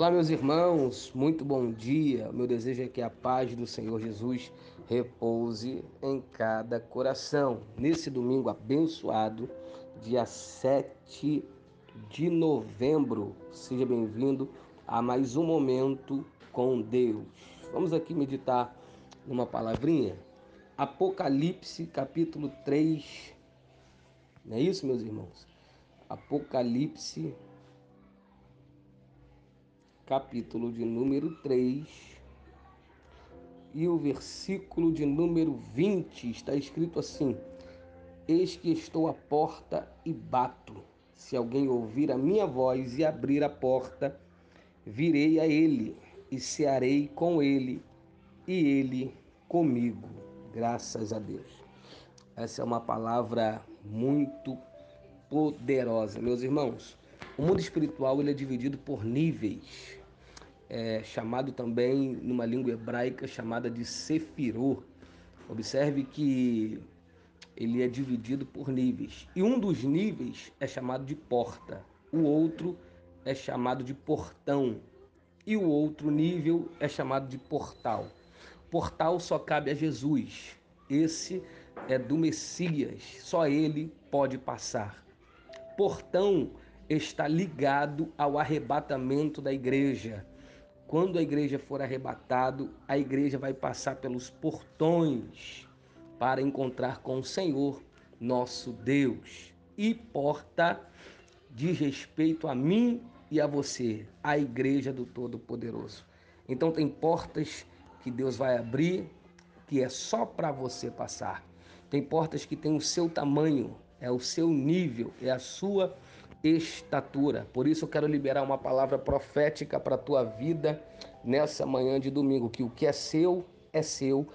Olá, meus irmãos, muito bom dia. Meu desejo é que a paz do Senhor Jesus repouse em cada coração. Nesse domingo abençoado, dia 7 de novembro, seja bem-vindo a mais um momento com Deus. Vamos aqui meditar numa palavrinha. Apocalipse, capítulo 3. Não é isso, meus irmãos? Apocalipse, capítulo de número 3 e o versículo de número 20 está escrito assim: Eis que estou à porta e bato. Se alguém ouvir a minha voz e abrir a porta, virei a ele e cearei com ele e ele comigo. Graças a Deus. Essa é uma palavra muito poderosa, meus irmãos. O mundo espiritual ele é dividido por níveis é, chamado também numa língua hebraica chamada de Sefirô. Observe que ele é dividido por níveis. E um dos níveis é chamado de porta, o outro é chamado de portão e o outro nível é chamado de portal. Portal só cabe a Jesus. Esse é do Messias, só ele pode passar. Portão está ligado ao arrebatamento da igreja. Quando a igreja for arrebatado, a igreja vai passar pelos portões para encontrar com o Senhor, nosso Deus. E porta diz respeito a mim e a você, a igreja do Todo-Poderoso. Então tem portas que Deus vai abrir que é só para você passar. Tem portas que têm o seu tamanho, é o seu nível, é a sua estatura. Por isso eu quero liberar uma palavra profética para a tua vida nessa manhã de domingo, que o que é seu é seu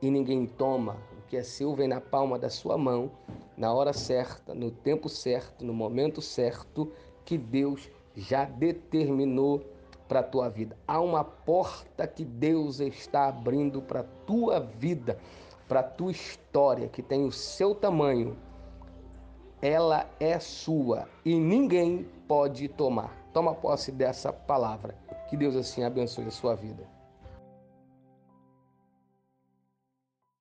e ninguém toma. O que é seu vem na palma da sua mão, na hora certa, no tempo certo, no momento certo que Deus já determinou para a tua vida. Há uma porta que Deus está abrindo para a tua vida, para a tua história, que tem o seu tamanho ela é sua e ninguém pode tomar. Toma posse dessa palavra. Que Deus assim abençoe a sua vida.